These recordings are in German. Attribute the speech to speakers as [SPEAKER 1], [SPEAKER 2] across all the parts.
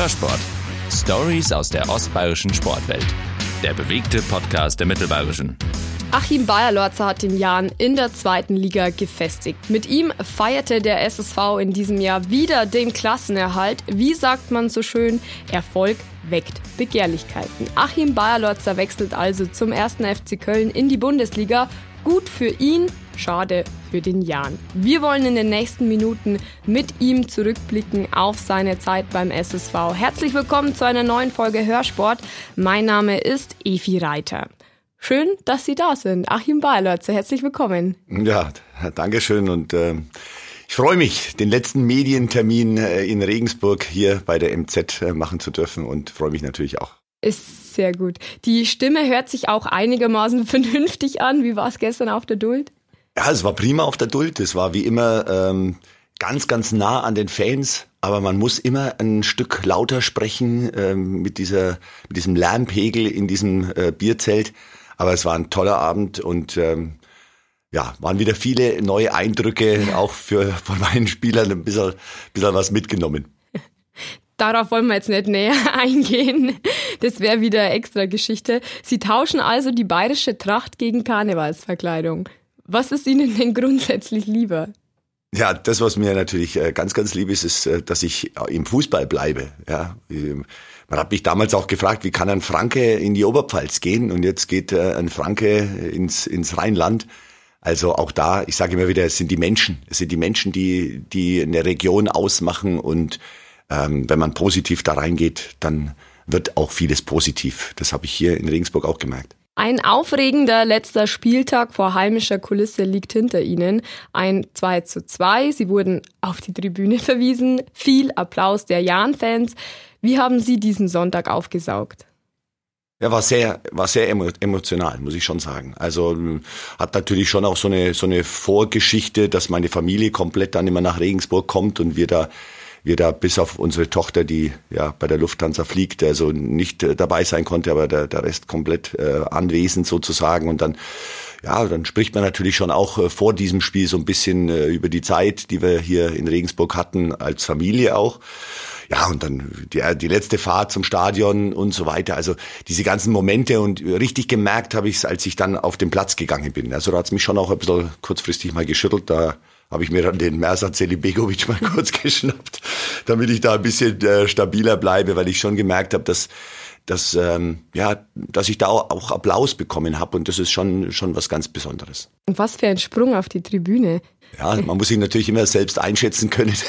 [SPEAKER 1] Hörsport. Stories aus der ostbayerischen Sportwelt. Der bewegte Podcast der Mittelbayerischen.
[SPEAKER 2] Achim Bayerlorzer hat den Jan in der zweiten Liga gefestigt. Mit ihm feierte der SSV in diesem Jahr wieder den Klassenerhalt. Wie sagt man so schön, Erfolg weckt Begehrlichkeiten. Achim Bayerlorzer wechselt also zum ersten FC Köln in die Bundesliga. Gut für ihn, schade für den Jan. Wir wollen in den nächsten Minuten mit ihm zurückblicken auf seine Zeit beim SSV. Herzlich willkommen zu einer neuen Folge Hörsport. Mein Name ist Efi Reiter. Schön, dass Sie da sind. Achim Bayerlotze, herzlich willkommen.
[SPEAKER 3] Ja, danke schön und äh, ich freue mich, den letzten Medientermin äh, in Regensburg hier bei der MZ äh, machen zu dürfen und freue mich natürlich auch.
[SPEAKER 2] Ist sehr gut. Die Stimme hört sich auch einigermaßen vernünftig an. Wie war es gestern auf der Duld?
[SPEAKER 3] Ja, es war prima auf der Duld. Es war wie immer ähm, ganz, ganz nah an den Fans. Aber man muss immer ein Stück lauter sprechen ähm, mit, dieser, mit diesem Lärmpegel in diesem äh, Bierzelt. Aber es war ein toller Abend und ähm, ja, waren wieder viele neue Eindrücke, auch für von meinen Spielern ein bisschen, bisschen was mitgenommen.
[SPEAKER 2] Darauf wollen wir jetzt nicht näher eingehen. Das wäre wieder extra Geschichte. Sie tauschen also die bayerische Tracht gegen Karnevalsverkleidung. Was ist Ihnen denn grundsätzlich lieber?
[SPEAKER 3] Ja, das, was mir natürlich äh, ganz, ganz lieb ist, ist, äh, dass ich im Fußball bleibe. Ja, ähm, man hat mich damals auch gefragt, wie kann ein Franke in die Oberpfalz gehen? Und jetzt geht äh, ein Franke ins, ins Rheinland. Also auch da, ich sage immer wieder, es sind die Menschen. Es sind die Menschen, die, die eine Region ausmachen. Und ähm, wenn man positiv da reingeht, dann wird auch vieles positiv. Das habe ich hier in Regensburg auch gemerkt.
[SPEAKER 2] Ein aufregender letzter Spieltag vor heimischer Kulisse liegt hinter ihnen. Ein 2 zu 2. Sie wurden auf die Tribüne verwiesen. Viel Applaus der Jan-Fans. Wie haben Sie diesen Sonntag aufgesaugt?
[SPEAKER 3] Ja, war sehr, war sehr emotional, muss ich schon sagen. Also hat natürlich schon auch so eine so eine Vorgeschichte, dass meine Familie komplett dann immer nach Regensburg kommt und wir da wir da bis auf unsere Tochter, die ja bei der Lufthansa fliegt, also nicht äh, dabei sein konnte, aber der, der Rest komplett äh, anwesend sozusagen. Und dann, ja, dann spricht man natürlich schon auch äh, vor diesem Spiel so ein bisschen äh, über die Zeit, die wir hier in Regensburg hatten, als Familie auch. Ja, und dann die, die letzte Fahrt zum Stadion und so weiter. Also diese ganzen Momente und richtig gemerkt habe ich es, als ich dann auf den Platz gegangen bin. Also da hat's mich schon auch ein bisschen kurzfristig mal geschüttelt. Da habe ich mir dann den Mersat Celibegovic mal kurz geschnappt, damit ich da ein bisschen äh, stabiler bleibe, weil ich schon gemerkt habe, dass dass ähm, ja, dass ich da auch Applaus bekommen habe und das ist schon schon was ganz Besonderes.
[SPEAKER 2] Und was für ein Sprung auf die Tribüne.
[SPEAKER 3] Ja, man muss sich natürlich immer selbst einschätzen können.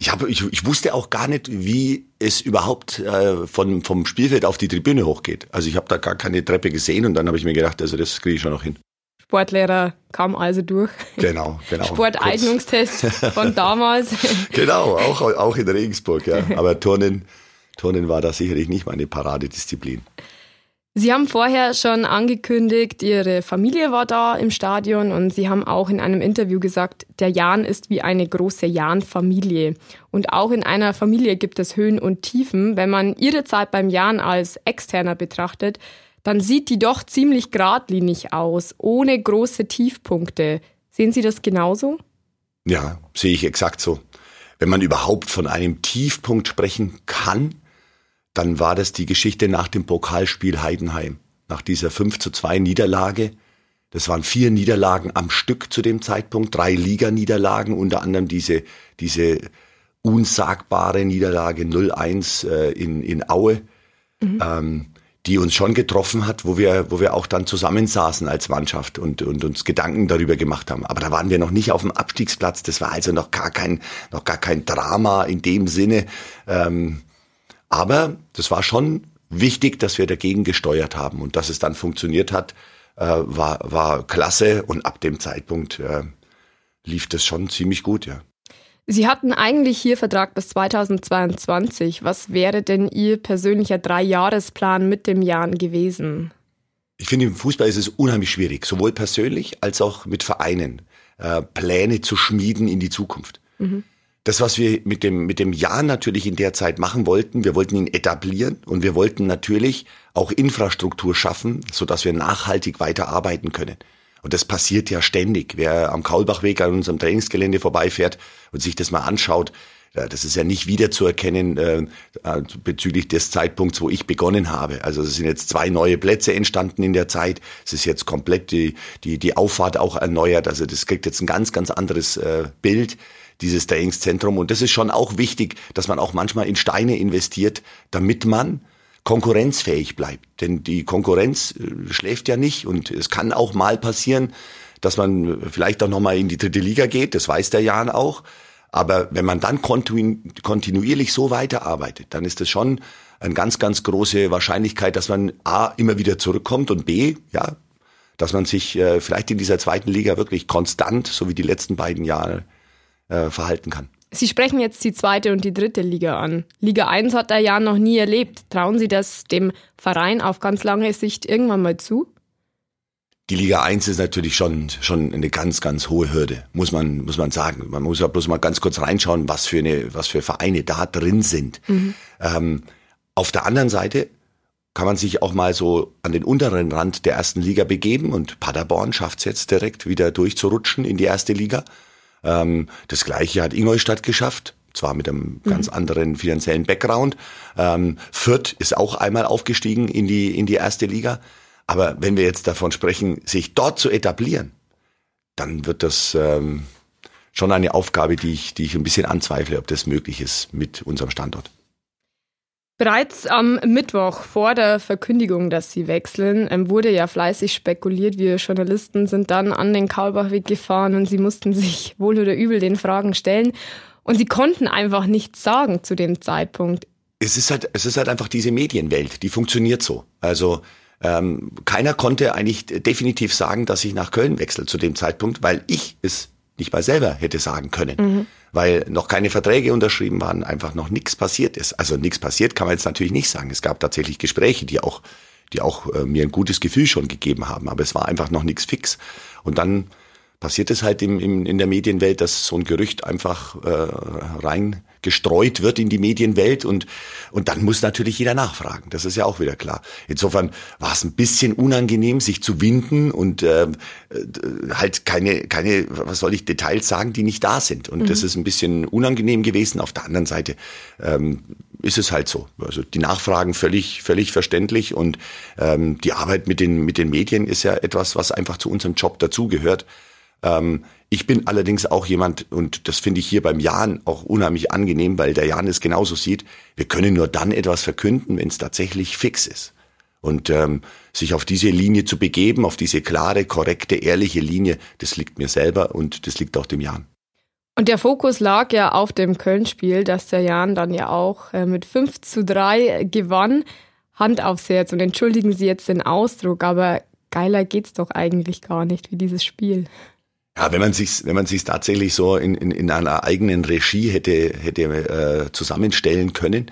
[SPEAKER 3] Ich, habe, ich, ich wusste auch gar nicht, wie es überhaupt äh, von, vom Spielfeld auf die Tribüne hochgeht. Also ich habe da gar keine Treppe gesehen und dann habe ich mir gedacht, also das kriege ich schon noch hin.
[SPEAKER 2] Sportlehrer kam also durch.
[SPEAKER 3] Genau, genau.
[SPEAKER 2] Sporteignungstest von damals.
[SPEAKER 3] genau, auch, auch in Regensburg, ja. Aber Turnen, Turnen war da sicherlich nicht meine Paradedisziplin.
[SPEAKER 2] Sie haben vorher schon angekündigt, Ihre Familie war da im Stadion und Sie haben auch in einem Interview gesagt, der Jan ist wie eine große Jan-Familie. Und auch in einer Familie gibt es Höhen und Tiefen. Wenn man Ihre Zeit beim Jan als Externer betrachtet, dann sieht die doch ziemlich geradlinig aus, ohne große Tiefpunkte. Sehen Sie das genauso?
[SPEAKER 3] Ja, sehe ich exakt so. Wenn man überhaupt von einem Tiefpunkt sprechen kann, dann war das die Geschichte nach dem Pokalspiel Heidenheim. Nach dieser 5 zu 2 Niederlage. Das waren vier Niederlagen am Stück zu dem Zeitpunkt, drei Liganiederlagen, unter anderem diese, diese unsagbare Niederlage 0-1 äh, in, in Aue. Mhm. Ähm, die uns schon getroffen hat, wo wir, wo wir auch dann zusammensaßen als Mannschaft und, und uns Gedanken darüber gemacht haben. Aber da waren wir noch nicht auf dem Abstiegsplatz. Das war also noch gar kein, noch gar kein Drama in dem Sinne. Ähm, aber das war schon wichtig, dass wir dagegen gesteuert haben und dass es dann funktioniert hat, äh, war, war klasse und ab dem Zeitpunkt äh, lief das schon ziemlich gut, ja.
[SPEAKER 2] Sie hatten eigentlich hier Vertrag bis 2022. Was wäre denn Ihr persönlicher Dreijahresplan mit dem Jan gewesen?
[SPEAKER 3] Ich finde, im Fußball ist es unheimlich schwierig, sowohl persönlich als auch mit Vereinen, äh, Pläne zu schmieden in die Zukunft. Mhm. Das, was wir mit dem, mit dem Jan natürlich in der Zeit machen wollten, wir wollten ihn etablieren und wir wollten natürlich auch Infrastruktur schaffen, sodass wir nachhaltig weiterarbeiten können. Und das passiert ja ständig. Wer am Kaulbachweg an unserem Trainingsgelände vorbeifährt und sich das mal anschaut, das ist ja nicht wiederzuerkennen äh, bezüglich des Zeitpunkts, wo ich begonnen habe. Also es sind jetzt zwei neue Plätze entstanden in der Zeit. Es ist jetzt komplett die, die, die Auffahrt auch erneuert. Also das kriegt jetzt ein ganz, ganz anderes äh, Bild dieses Trainingszentrum. Und das ist schon auch wichtig, dass man auch manchmal in Steine investiert, damit man konkurrenzfähig bleibt. Denn die Konkurrenz äh, schläft ja nicht und es kann auch mal passieren, dass man vielleicht auch nochmal in die dritte Liga geht, das weiß der Jan auch. Aber wenn man dann kontinuierlich so weiterarbeitet, dann ist das schon eine ganz, ganz große Wahrscheinlichkeit, dass man A, immer wieder zurückkommt und B, ja, dass man sich äh, vielleicht in dieser zweiten Liga wirklich konstant, so wie die letzten beiden Jahre, äh, verhalten kann.
[SPEAKER 2] Sie sprechen jetzt die zweite und die dritte Liga an. Liga 1 hat er ja noch nie erlebt. Trauen Sie das dem Verein auf ganz lange Sicht irgendwann mal zu?
[SPEAKER 3] Die Liga 1 ist natürlich schon, schon eine ganz, ganz hohe Hürde, muss man, muss man sagen. Man muss ja bloß mal ganz kurz reinschauen, was für eine, was für Vereine da drin sind. Mhm. Ähm, auf der anderen Seite kann man sich auch mal so an den unteren Rand der ersten Liga begeben und Paderborn schafft es jetzt direkt wieder durchzurutschen in die erste Liga. Ähm, das gleiche hat Ingolstadt geschafft, zwar mit einem mhm. ganz anderen finanziellen Background. Ähm, Fürth ist auch einmal aufgestiegen in die, in die erste Liga. Aber wenn wir jetzt davon sprechen, sich dort zu etablieren, dann wird das ähm, schon eine Aufgabe, die ich, die ich ein bisschen anzweifle, ob das möglich ist mit unserem Standort.
[SPEAKER 2] Bereits am Mittwoch vor der Verkündigung, dass sie wechseln, ähm, wurde ja fleißig spekuliert. Wir Journalisten sind dann an den Kaulbachweg gefahren und sie mussten sich wohl oder übel den Fragen stellen. Und sie konnten einfach nichts sagen zu dem Zeitpunkt.
[SPEAKER 3] Es ist halt, es ist halt einfach diese Medienwelt, die funktioniert so. Also ähm, keiner konnte eigentlich definitiv sagen, dass ich nach Köln wechsle zu dem Zeitpunkt, weil ich es nicht mal selber hätte sagen können. Mhm weil noch keine Verträge unterschrieben waren, einfach noch nichts passiert ist. Also nichts passiert kann man jetzt natürlich nicht sagen. Es gab tatsächlich Gespräche, die auch, die auch äh, mir ein gutes Gefühl schon gegeben haben, aber es war einfach noch nichts fix. Und dann passiert es halt im, im, in der Medienwelt, dass so ein Gerücht einfach äh, rein gestreut wird in die Medienwelt und, und dann muss natürlich jeder nachfragen. Das ist ja auch wieder klar. Insofern war es ein bisschen unangenehm, sich zu winden und äh, halt keine, keine, was soll ich, Details sagen, die nicht da sind. Und mhm. das ist ein bisschen unangenehm gewesen. Auf der anderen Seite ähm, ist es halt so. Also die Nachfragen völlig, völlig verständlich und ähm, die Arbeit mit den, mit den Medien ist ja etwas, was einfach zu unserem Job dazugehört. Ähm, ich bin allerdings auch jemand, und das finde ich hier beim Jan auch unheimlich angenehm, weil der Jan es genauso sieht, wir können nur dann etwas verkünden, wenn es tatsächlich fix ist. Und ähm, sich auf diese Linie zu begeben, auf diese klare, korrekte, ehrliche Linie, das liegt mir selber und das liegt auch dem Jan.
[SPEAKER 2] Und der Fokus lag ja auf dem Köln-Spiel, das der Jan dann ja auch äh, mit 5 zu 3 gewann. Hand aufs Herz und entschuldigen Sie jetzt den Ausdruck, aber geiler geht's doch eigentlich gar nicht wie dieses Spiel.
[SPEAKER 3] Ja, wenn man sich, wenn man sich tatsächlich so in, in, in einer eigenen Regie hätte hätte äh, zusammenstellen können,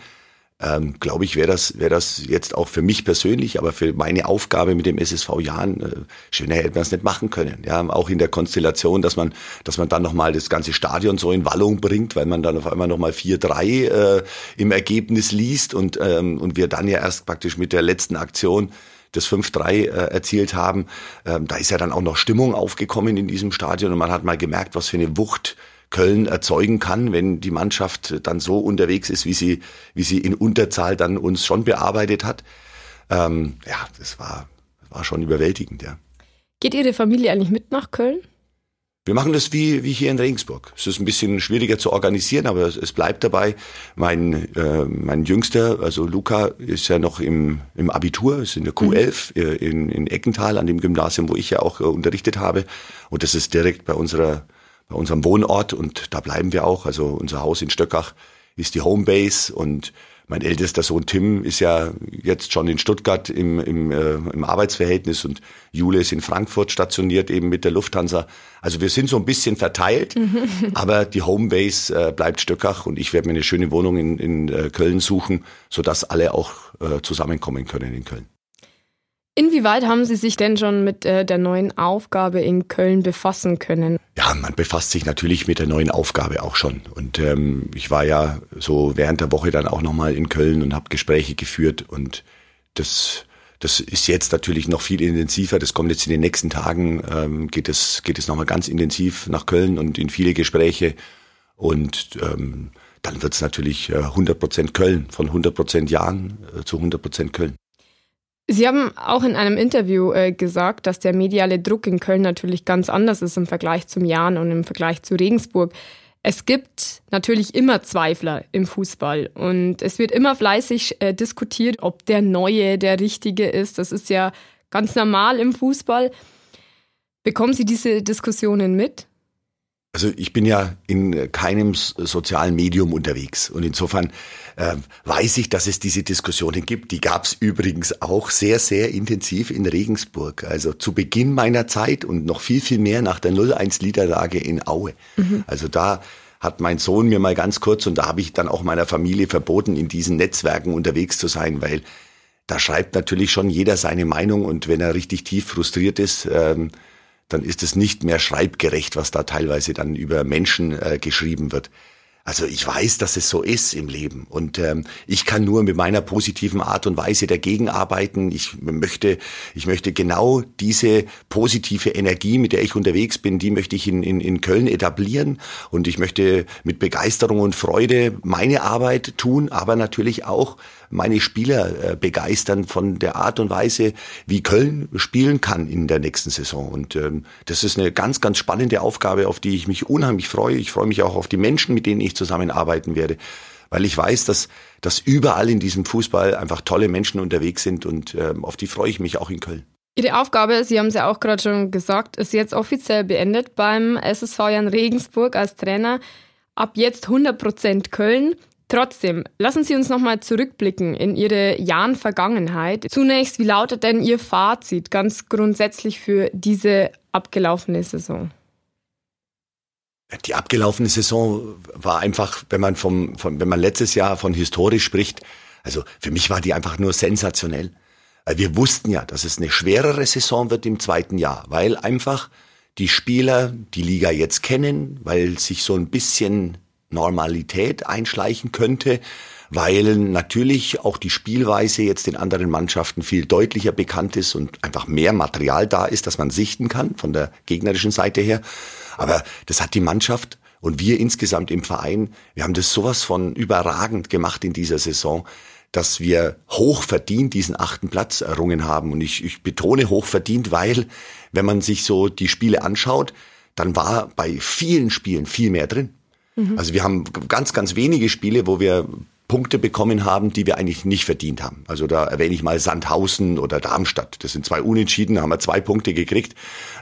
[SPEAKER 3] ähm, glaube ich, wäre das wäre das jetzt auch für mich persönlich, aber für meine Aufgabe mit dem SSV Jahren äh, schöner hätte man es nicht machen können. Ja, auch in der Konstellation, dass man dass man dann noch mal das ganze Stadion so in Wallung bringt, weil man dann auf einmal noch mal 4-3 äh, im Ergebnis liest und ähm, und wir dann ja erst praktisch mit der letzten Aktion das 5-3 äh, erzielt haben. Ähm, da ist ja dann auch noch Stimmung aufgekommen in diesem Stadion und man hat mal gemerkt, was für eine Wucht Köln erzeugen kann, wenn die Mannschaft dann so unterwegs ist, wie sie, wie sie in Unterzahl dann uns schon bearbeitet hat. Ähm, ja, das war, war schon überwältigend, ja.
[SPEAKER 2] Geht Ihre Familie eigentlich mit nach Köln?
[SPEAKER 3] Wir machen das wie, wie hier in Regensburg. Es ist ein bisschen schwieriger zu organisieren, aber es, es bleibt dabei. Mein, äh, mein Jüngster, also Luca, ist ja noch im, im Abitur, ist in der Q11 mhm. äh, in, in Eckental, an dem Gymnasium, wo ich ja auch äh, unterrichtet habe. Und das ist direkt bei unserer, bei unserem Wohnort und da bleiben wir auch. Also unser Haus in Stöckach ist die Homebase und mein ältester Sohn Tim ist ja jetzt schon in Stuttgart im, im, äh, im Arbeitsverhältnis und Jule ist in Frankfurt stationiert, eben mit der Lufthansa. Also wir sind so ein bisschen verteilt, aber die Homebase äh, bleibt Stöckach und ich werde mir eine schöne Wohnung in, in äh, Köln suchen, sodass alle auch äh, zusammenkommen können in Köln.
[SPEAKER 2] Inwieweit haben Sie sich denn schon mit äh, der neuen Aufgabe in Köln befassen können?
[SPEAKER 3] Ja, man befasst sich natürlich mit der neuen Aufgabe auch schon. Und ähm, ich war ja so während der Woche dann auch nochmal in Köln und habe Gespräche geführt. Und das, das ist jetzt natürlich noch viel intensiver. Das kommt jetzt in den nächsten Tagen, ähm, geht es, geht es nochmal ganz intensiv nach Köln und in viele Gespräche. Und ähm, dann wird's natürlich 100% Köln, von 100% Jahren zu 100% Köln.
[SPEAKER 2] Sie haben auch in einem Interview äh, gesagt, dass der mediale Druck in Köln natürlich ganz anders ist im Vergleich zum Jan und im Vergleich zu Regensburg. Es gibt natürlich immer Zweifler im Fußball und es wird immer fleißig äh, diskutiert, ob der Neue der Richtige ist. Das ist ja ganz normal im Fußball. Bekommen Sie diese Diskussionen mit?
[SPEAKER 3] Also ich bin ja in keinem sozialen Medium unterwegs und insofern äh, weiß ich, dass es diese Diskussionen gibt. Die gab es übrigens auch sehr, sehr intensiv in Regensburg. Also zu Beginn meiner Zeit und noch viel, viel mehr nach der 0-1-Niederlage in Aue. Mhm. Also da hat mein Sohn mir mal ganz kurz und da habe ich dann auch meiner Familie verboten, in diesen Netzwerken unterwegs zu sein, weil da schreibt natürlich schon jeder seine Meinung und wenn er richtig tief frustriert ist, ähm, dann ist es nicht mehr schreibgerecht, was da teilweise dann über Menschen äh, geschrieben wird. Also ich weiß, dass es so ist im Leben und ähm, ich kann nur mit meiner positiven Art und Weise dagegen arbeiten. Ich möchte, ich möchte genau diese positive Energie, mit der ich unterwegs bin, die möchte ich in, in, in Köln etablieren und ich möchte mit Begeisterung und Freude meine Arbeit tun, aber natürlich auch meine Spieler äh, begeistern von der Art und Weise, wie Köln spielen kann in der nächsten Saison. Und ähm, das ist eine ganz, ganz spannende Aufgabe, auf die ich mich unheimlich freue. Ich freue mich auch auf die Menschen, mit denen ich zusammenarbeiten werde weil ich weiß, dass, dass überall in diesem Fußball einfach tolle Menschen unterwegs sind und ähm, auf die freue ich mich auch in Köln.
[SPEAKER 2] Ihre Aufgabe, Sie haben es ja auch gerade schon gesagt, ist jetzt offiziell beendet beim SSV Jan Regensburg als Trainer. Ab jetzt 100% Köln. Trotzdem, lassen Sie uns nochmal zurückblicken in Ihre Jahren Vergangenheit. Zunächst, wie lautet denn Ihr Fazit ganz grundsätzlich für diese abgelaufene Saison?
[SPEAKER 3] Die abgelaufene Saison war einfach, wenn man vom, vom, wenn man letztes Jahr von historisch spricht, also für mich war die einfach nur sensationell. Wir wussten ja, dass es eine schwerere Saison wird im zweiten Jahr, weil einfach die Spieler die Liga jetzt kennen, weil sich so ein bisschen Normalität einschleichen könnte, weil natürlich auch die Spielweise jetzt den anderen Mannschaften viel deutlicher bekannt ist und einfach mehr Material da ist, das man sichten kann von der gegnerischen Seite her. Aber das hat die Mannschaft und wir insgesamt im Verein, wir haben das sowas von überragend gemacht in dieser Saison, dass wir hoch verdient diesen achten Platz errungen haben. Und ich, ich betone hoch verdient, weil wenn man sich so die Spiele anschaut, dann war bei vielen Spielen viel mehr drin. Mhm. Also wir haben ganz, ganz wenige Spiele, wo wir Punkte bekommen haben, die wir eigentlich nicht verdient haben. Also da erwähne ich mal Sandhausen oder Darmstadt. Das sind zwei Unentschieden, da haben wir zwei Punkte gekriegt.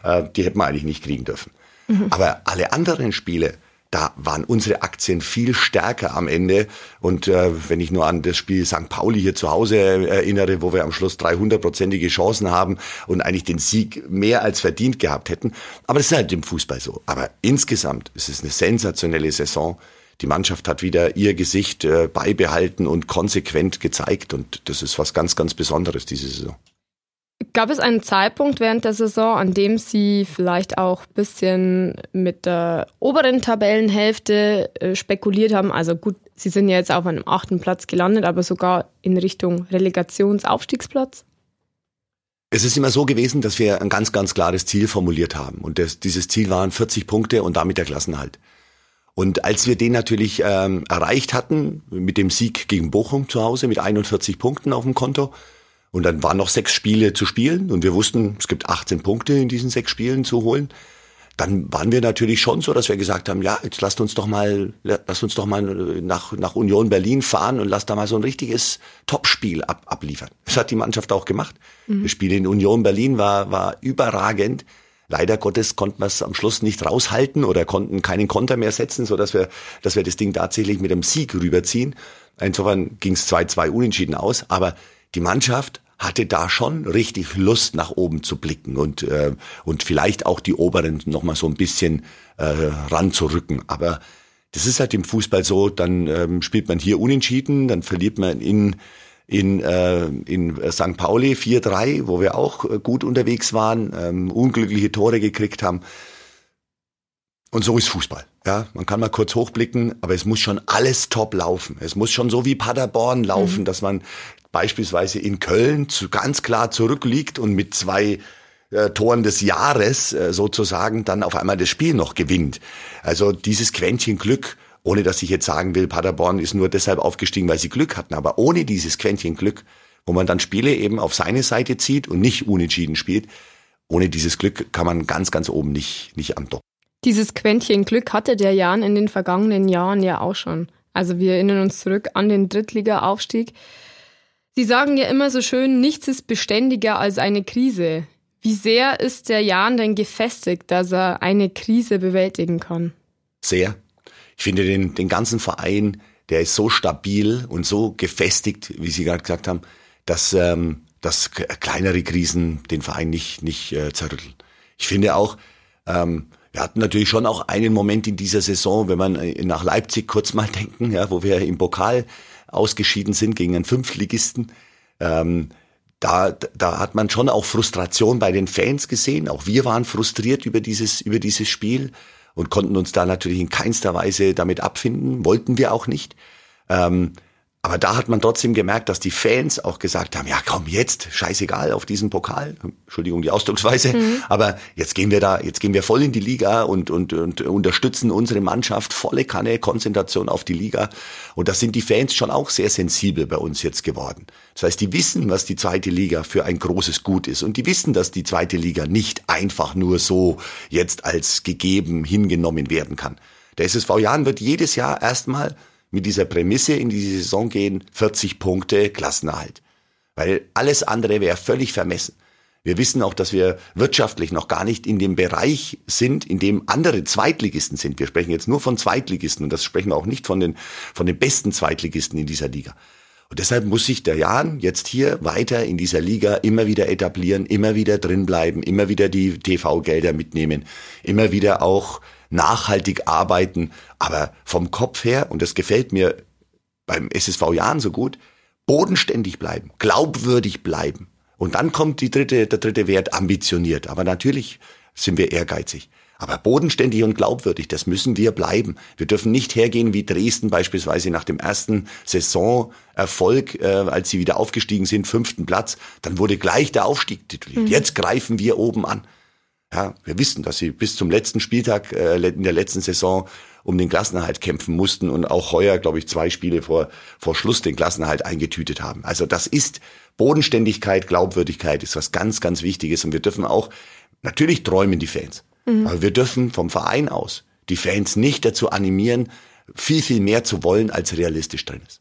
[SPEAKER 3] Äh, die hätten wir eigentlich nicht kriegen dürfen. Mhm. Aber alle anderen Spiele, da waren unsere Aktien viel stärker am Ende. Und äh, wenn ich nur an das Spiel St. Pauli hier zu Hause erinnere, wo wir am Schluss 300-prozentige Chancen haben und eigentlich den Sieg mehr als verdient gehabt hätten. Aber das ist halt im Fußball so. Aber insgesamt ist es eine sensationelle Saison. Die Mannschaft hat wieder ihr Gesicht äh, beibehalten und konsequent gezeigt. Und das ist was ganz, ganz Besonderes diese Saison.
[SPEAKER 2] Gab es einen Zeitpunkt während der Saison, an dem Sie vielleicht auch ein bisschen mit der oberen Tabellenhälfte äh, spekuliert haben? Also gut, Sie sind ja jetzt auf einem achten Platz gelandet, aber sogar in Richtung Relegationsaufstiegsplatz?
[SPEAKER 3] Es ist immer so gewesen, dass wir ein ganz, ganz klares Ziel formuliert haben. Und das, dieses Ziel waren 40 Punkte und damit der Klassenhalt. Und als wir den natürlich ähm, erreicht hatten, mit dem Sieg gegen Bochum zu Hause, mit 41 Punkten auf dem Konto, und dann waren noch sechs Spiele zu spielen und wir wussten, es gibt 18 Punkte in diesen sechs Spielen zu holen. Dann waren wir natürlich schon so, dass wir gesagt haben, ja, jetzt lasst uns doch mal, lasst uns doch mal nach, nach Union Berlin fahren und lasst da mal so ein richtiges Topspiel ab, abliefern. Das hat die Mannschaft auch gemacht. Mhm. Das Spiel in Union Berlin war, war überragend. Leider Gottes konnten wir es am Schluss nicht raushalten oder konnten keinen Konter mehr setzen, so dass wir, dass wir das Ding tatsächlich mit einem Sieg rüberziehen. Insofern ging es 2-2 unentschieden aus, aber die Mannschaft hatte da schon richtig Lust nach oben zu blicken und äh, und vielleicht auch die Oberen noch mal so ein bisschen äh, ranzurücken. Aber das ist halt im Fußball so. Dann ähm, spielt man hier unentschieden, dann verliert man in in, äh, in St. Pauli 4-3, wo wir auch äh, gut unterwegs waren, ähm, unglückliche Tore gekriegt haben. Und so ist Fußball. Ja, man kann mal kurz hochblicken, aber es muss schon alles top laufen. Es muss schon so wie Paderborn laufen, mhm. dass man beispielsweise in Köln zu, ganz klar zurückliegt und mit zwei äh, Toren des Jahres äh, sozusagen dann auf einmal das Spiel noch gewinnt. Also dieses Quäntchen Glück ohne dass ich jetzt sagen will, Paderborn ist nur deshalb aufgestiegen, weil sie Glück hatten. Aber ohne dieses Quäntchen Glück, wo man dann Spiele eben auf seine Seite zieht und nicht unentschieden spielt, ohne dieses Glück kann man ganz, ganz oben nicht, nicht andocken.
[SPEAKER 2] Dieses Quäntchen Glück hatte der Jan in den vergangenen Jahren ja auch schon. Also wir erinnern uns zurück an den Drittliga-Aufstieg. Sie sagen ja immer so schön, nichts ist beständiger als eine Krise. Wie sehr ist der Jan denn gefestigt, dass er eine Krise bewältigen kann?
[SPEAKER 3] Sehr. Ich finde den, den ganzen Verein, der ist so stabil und so gefestigt, wie Sie gerade gesagt haben, dass, ähm, dass kleinere Krisen den Verein nicht, nicht äh, zerrütteln. Ich finde auch, ähm, wir hatten natürlich schon auch einen Moment in dieser Saison, wenn man äh, nach Leipzig kurz mal denken, ja, wo wir im Pokal ausgeschieden sind gegen einen Fünftligisten. Ähm, da, da hat man schon auch Frustration bei den Fans gesehen. Auch wir waren frustriert über dieses, über dieses Spiel und konnten uns da natürlich in keinster Weise damit abfinden. Wollten wir auch nicht. Ähm, aber da hat man trotzdem gemerkt, dass die Fans auch gesagt haben, ja komm, jetzt, scheißegal auf diesen Pokal. Entschuldigung die Ausdrucksweise. Mhm. Aber jetzt gehen wir da, jetzt gehen wir voll in die Liga und, und, und unterstützen unsere Mannschaft, volle Kanne, Konzentration auf die Liga. Und da sind die Fans schon auch sehr sensibel bei uns jetzt geworden. Das heißt, die wissen, was die zweite Liga für ein großes Gut ist. Und die wissen, dass die zweite Liga nicht einfach nur so jetzt als gegeben hingenommen werden kann. Der SSV Jahren wird jedes Jahr erstmal mit dieser Prämisse in die Saison gehen, 40 Punkte Klassenerhalt. Weil alles andere wäre völlig vermessen. Wir wissen auch, dass wir wirtschaftlich noch gar nicht in dem Bereich sind, in dem andere Zweitligisten sind. Wir sprechen jetzt nur von Zweitligisten und das sprechen wir auch nicht von den, von den besten Zweitligisten in dieser Liga. Und deshalb muss sich der Jan jetzt hier weiter in dieser Liga immer wieder etablieren, immer wieder drinbleiben, immer wieder die TV-Gelder mitnehmen, immer wieder auch nachhaltig arbeiten, aber vom Kopf her, und das gefällt mir beim SSV Jahren so gut, bodenständig bleiben, glaubwürdig bleiben. Und dann kommt die dritte, der dritte Wert, ambitioniert. Aber natürlich sind wir ehrgeizig. Aber bodenständig und glaubwürdig, das müssen wir bleiben. Wir dürfen nicht hergehen wie Dresden beispielsweise nach dem ersten Saisonerfolg, äh, als sie wieder aufgestiegen sind, fünften Platz. Dann wurde gleich der Aufstieg tituliert. Mhm. Jetzt greifen wir oben an. Ja, wir wissen, dass sie bis zum letzten Spieltag äh, in der letzten Saison um den Klassenerhalt kämpfen mussten und auch heuer, glaube ich, zwei Spiele vor, vor Schluss den Klassenerhalt eingetütet haben. Also das ist Bodenständigkeit, Glaubwürdigkeit ist was ganz, ganz Wichtiges und wir dürfen auch, natürlich träumen die Fans, mhm. aber wir dürfen vom Verein aus die Fans nicht dazu animieren, viel, viel mehr zu wollen, als realistisch drin ist.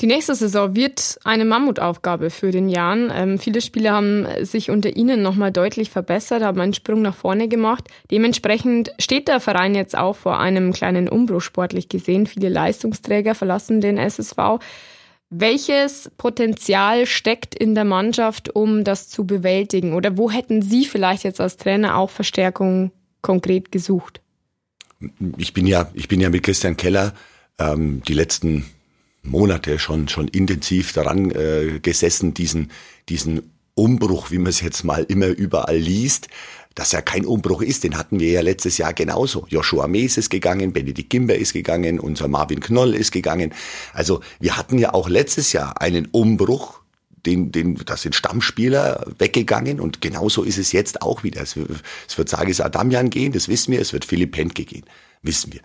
[SPEAKER 2] Die nächste Saison wird eine Mammutaufgabe für den Jan. Ähm, viele Spieler haben sich unter ihnen nochmal deutlich verbessert, haben einen Sprung nach vorne gemacht. Dementsprechend steht der Verein jetzt auch vor einem kleinen Umbruch sportlich gesehen. Viele Leistungsträger verlassen den SSV. Welches Potenzial steckt in der Mannschaft, um das zu bewältigen? Oder wo hätten Sie vielleicht jetzt als Trainer auch Verstärkung konkret gesucht?
[SPEAKER 3] Ich bin ja, ich bin ja mit Christian Keller ähm, die letzten Monate schon, schon intensiv daran äh, gesessen, diesen, diesen Umbruch, wie man es jetzt mal immer überall liest, dass er kein Umbruch ist, den hatten wir ja letztes Jahr genauso. Joshua Mees ist gegangen, Benedikt Gimber ist gegangen, unser Marvin Knoll ist gegangen. Also wir hatten ja auch letztes Jahr einen Umbruch, den, den, da sind Stammspieler weggegangen und genauso ist es jetzt auch wieder. Es, es wird Sagis Adamian gehen, das wissen wir, es wird Philipp Pentke gehen, wissen wir.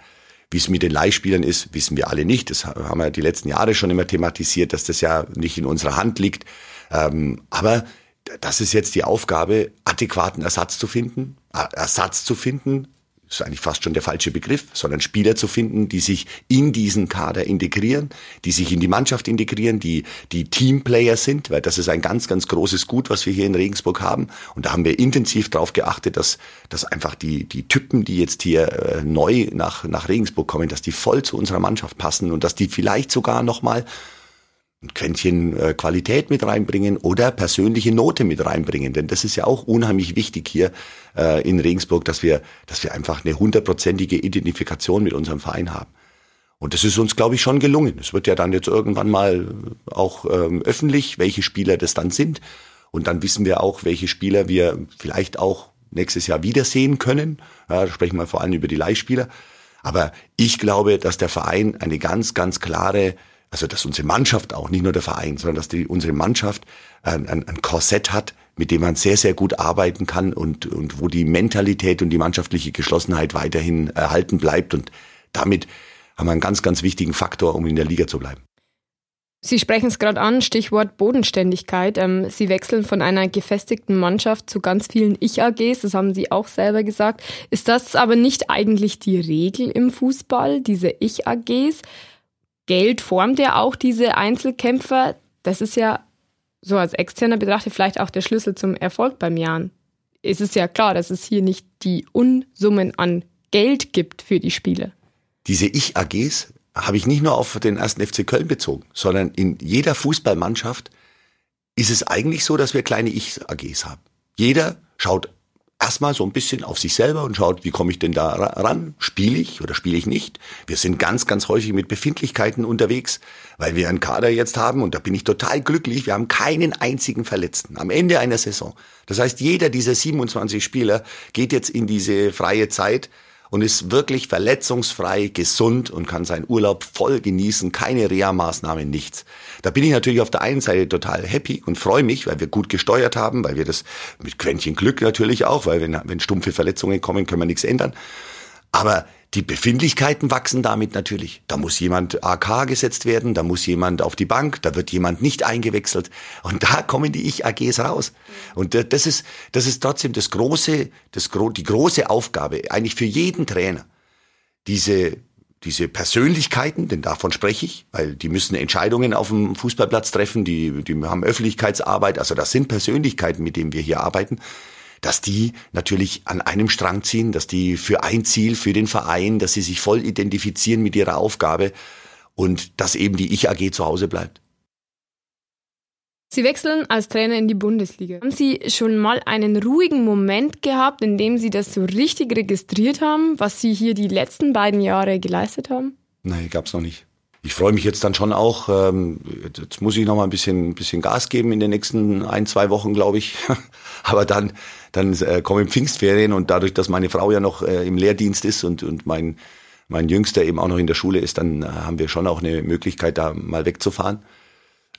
[SPEAKER 3] Wie es mit den Leihspielern ist, wissen wir alle nicht. Das haben wir die letzten Jahre schon immer thematisiert, dass das ja nicht in unserer Hand liegt. Ähm, aber das ist jetzt die Aufgabe, adäquaten Ersatz zu finden, Ersatz zu finden ist eigentlich fast schon der falsche Begriff, sondern Spieler zu finden, die sich in diesen Kader integrieren, die sich in die Mannschaft integrieren, die, die Teamplayer sind, weil das ist ein ganz, ganz großes Gut, was wir hier in Regensburg haben. Und da haben wir intensiv darauf geachtet, dass, dass einfach die, die Typen, die jetzt hier äh, neu nach, nach Regensburg kommen, dass die voll zu unserer Mannschaft passen und dass die vielleicht sogar nochmal ein Quäntchen äh, Qualität mit reinbringen oder persönliche Note mit reinbringen. Denn das ist ja auch unheimlich wichtig hier äh, in Regensburg, dass wir, dass wir einfach eine hundertprozentige Identifikation mit unserem Verein haben. Und das ist uns, glaube ich, schon gelungen. Es wird ja dann jetzt irgendwann mal auch ähm, öffentlich, welche Spieler das dann sind. Und dann wissen wir auch, welche Spieler wir vielleicht auch nächstes Jahr wiedersehen können. Ja, da sprechen wir vor allem über die Leihspieler. Aber ich glaube, dass der Verein eine ganz, ganz klare also dass unsere Mannschaft auch, nicht nur der Verein, sondern dass die, unsere Mannschaft ein, ein, ein Korsett hat, mit dem man sehr, sehr gut arbeiten kann und, und wo die Mentalität und die mannschaftliche Geschlossenheit weiterhin erhalten bleibt. Und damit haben wir einen ganz, ganz wichtigen Faktor, um in der Liga zu bleiben.
[SPEAKER 2] Sie sprechen es gerade an, Stichwort Bodenständigkeit. Ähm, Sie wechseln von einer gefestigten Mannschaft zu ganz vielen Ich-AGs, das haben Sie auch selber gesagt. Ist das aber nicht eigentlich die Regel im Fußball, diese Ich-AGs? Geld formt ja auch diese Einzelkämpfer. Das ist ja so als externer Betrachter vielleicht auch der Schlüssel zum Erfolg beim Jan. Es ist ja klar, dass es hier nicht die Unsummen an Geld gibt für die Spiele.
[SPEAKER 3] Diese Ich-AGs habe ich nicht nur auf den ersten FC Köln bezogen, sondern in jeder Fußballmannschaft ist es eigentlich so, dass wir kleine Ich-AGs haben. Jeder schaut erstmal so ein bisschen auf sich selber und schaut, wie komme ich denn da ran? Spiele ich oder spiele ich nicht? Wir sind ganz, ganz häufig mit Befindlichkeiten unterwegs, weil wir einen Kader jetzt haben und da bin ich total glücklich. Wir haben keinen einzigen Verletzten am Ende einer Saison. Das heißt, jeder dieser 27 Spieler geht jetzt in diese freie Zeit und ist wirklich verletzungsfrei, gesund und kann seinen Urlaub voll genießen, keine Reha-Maßnahmen, nichts. Da bin ich natürlich auf der einen Seite total happy und freue mich, weil wir gut gesteuert haben, weil wir das mit Quäntchen Glück natürlich auch, weil wenn, wenn stumpfe Verletzungen kommen, können wir nichts ändern. Aber die Befindlichkeiten wachsen damit natürlich. Da muss jemand AK gesetzt werden, da muss jemand auf die Bank, da wird jemand nicht eingewechselt. Und da kommen die Ich-AGs raus. Und das ist, das ist trotzdem das große, das, die große Aufgabe, eigentlich für jeden Trainer. Diese, diese Persönlichkeiten, denn davon spreche ich, weil die müssen Entscheidungen auf dem Fußballplatz treffen, die, die haben Öffentlichkeitsarbeit, also das sind Persönlichkeiten, mit denen wir hier arbeiten dass die natürlich an einem Strang ziehen, dass die für ein Ziel, für den Verein, dass sie sich voll identifizieren mit ihrer Aufgabe und dass eben die Ich-AG zu Hause bleibt.
[SPEAKER 2] Sie wechseln als Trainer in die Bundesliga. Haben Sie schon mal einen ruhigen Moment gehabt, in dem Sie das so richtig registriert haben, was Sie hier die letzten beiden Jahre geleistet haben?
[SPEAKER 3] Nein, gab's noch nicht ich freue mich jetzt dann schon auch. Ähm, jetzt muss ich noch mal ein bisschen, bisschen Gas geben in den nächsten ein, zwei Wochen, glaube ich. Aber dann, dann äh, kommen Pfingstferien und dadurch, dass meine Frau ja noch äh, im Lehrdienst ist und, und mein, mein Jüngster eben auch noch in der Schule ist, dann äh, haben wir schon auch eine Möglichkeit, da mal wegzufahren.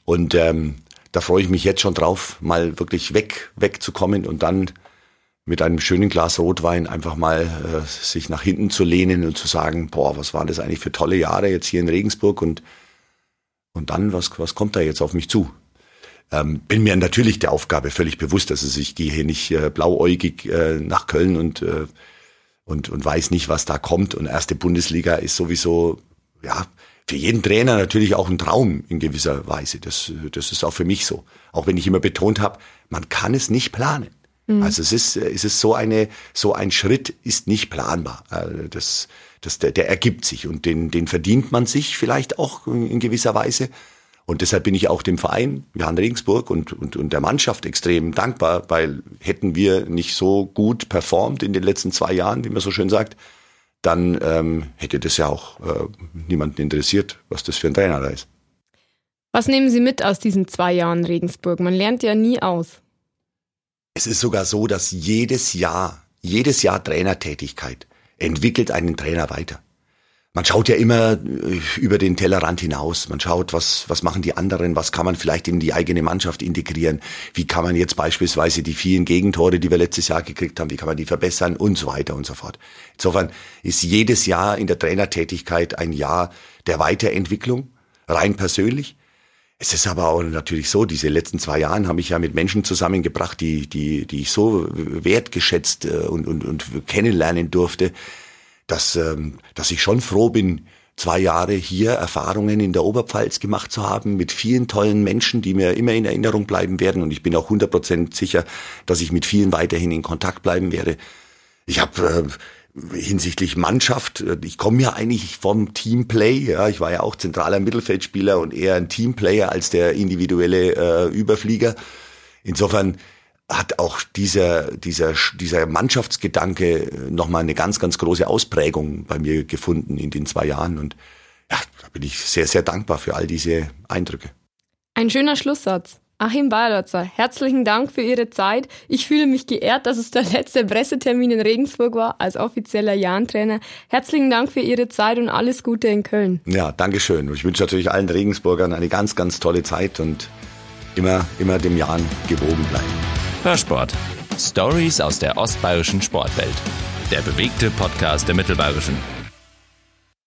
[SPEAKER 3] Und ähm, da freue ich mich jetzt schon drauf, mal wirklich weg, wegzukommen und dann mit einem schönen Glas Rotwein einfach mal äh, sich nach hinten zu lehnen und zu sagen, boah, was waren das eigentlich für tolle Jahre jetzt hier in Regensburg und und dann, was, was kommt da jetzt auf mich zu? Ähm, bin mir natürlich der Aufgabe völlig bewusst, dass also ich gehe hier nicht äh, blauäugig äh, nach Köln und, äh, und, und weiß nicht, was da kommt. Und erste Bundesliga ist sowieso, ja, für jeden Trainer natürlich auch ein Traum in gewisser Weise. Das, das ist auch für mich so. Auch wenn ich immer betont habe, man kann es nicht planen. Mhm. Also es ist, es ist so eine, so ein Schritt ist nicht planbar. Äh, das, das, der, der ergibt sich und den, den verdient man sich vielleicht auch in gewisser Weise. Und deshalb bin ich auch dem Verein, Jan Regensburg und, und, und der Mannschaft extrem dankbar, weil hätten wir nicht so gut performt in den letzten zwei Jahren, wie man so schön sagt, dann ähm, hätte das ja auch äh, niemanden interessiert, was das für ein Trainer da ist.
[SPEAKER 2] Was nehmen Sie mit aus diesen zwei Jahren Regensburg? Man lernt ja nie aus.
[SPEAKER 3] Es ist sogar so, dass jedes Jahr, jedes Jahr Trainertätigkeit entwickelt einen Trainer weiter. Man schaut ja immer äh, über den Tellerrand hinaus. Man schaut, was, was machen die anderen, was kann man vielleicht in die eigene Mannschaft integrieren, wie kann man jetzt beispielsweise die vielen Gegentore, die wir letztes Jahr gekriegt haben, wie kann man die verbessern und so weiter und so fort. Insofern ist jedes Jahr in der Trainertätigkeit ein Jahr der Weiterentwicklung, rein persönlich. Es ist aber auch natürlich so, diese letzten zwei Jahren habe ich ja mit Menschen zusammengebracht, die, die, die ich so wertgeschätzt äh, und, und, und kennenlernen durfte, dass, ähm, dass ich schon froh bin, zwei Jahre hier Erfahrungen in der Oberpfalz gemacht zu haben mit vielen tollen Menschen, die mir immer in Erinnerung bleiben werden. Und ich bin auch 100% sicher, dass ich mit vielen weiterhin in Kontakt bleiben werde. Ich habe äh, hinsichtlich Mannschaft, äh, ich komme ja eigentlich vom Teamplay, ja, ich war ja auch zentraler Mittelfeldspieler und eher ein Teamplayer als der individuelle äh, Überflieger. Insofern hat auch dieser, dieser, dieser Mannschaftsgedanke äh, nochmal eine ganz, ganz große Ausprägung bei mir gefunden in den zwei Jahren und ja, da bin ich sehr, sehr dankbar für all diese Eindrücke.
[SPEAKER 2] Ein schöner Schlusssatz. Achim Bayerlotzer, herzlichen Dank für Ihre Zeit. Ich fühle mich geehrt, dass es der letzte Pressetermin in Regensburg war als offizieller Jahn-Trainer. Herzlichen Dank für Ihre Zeit und alles Gute in Köln.
[SPEAKER 3] Ja, Dankeschön. Ich wünsche natürlich allen Regensburgern eine ganz, ganz tolle Zeit und immer, immer dem Jahn gewogen bleiben.
[SPEAKER 1] Hörsport. Stories aus der ostbayerischen Sportwelt. Der bewegte Podcast der Mittelbayerischen.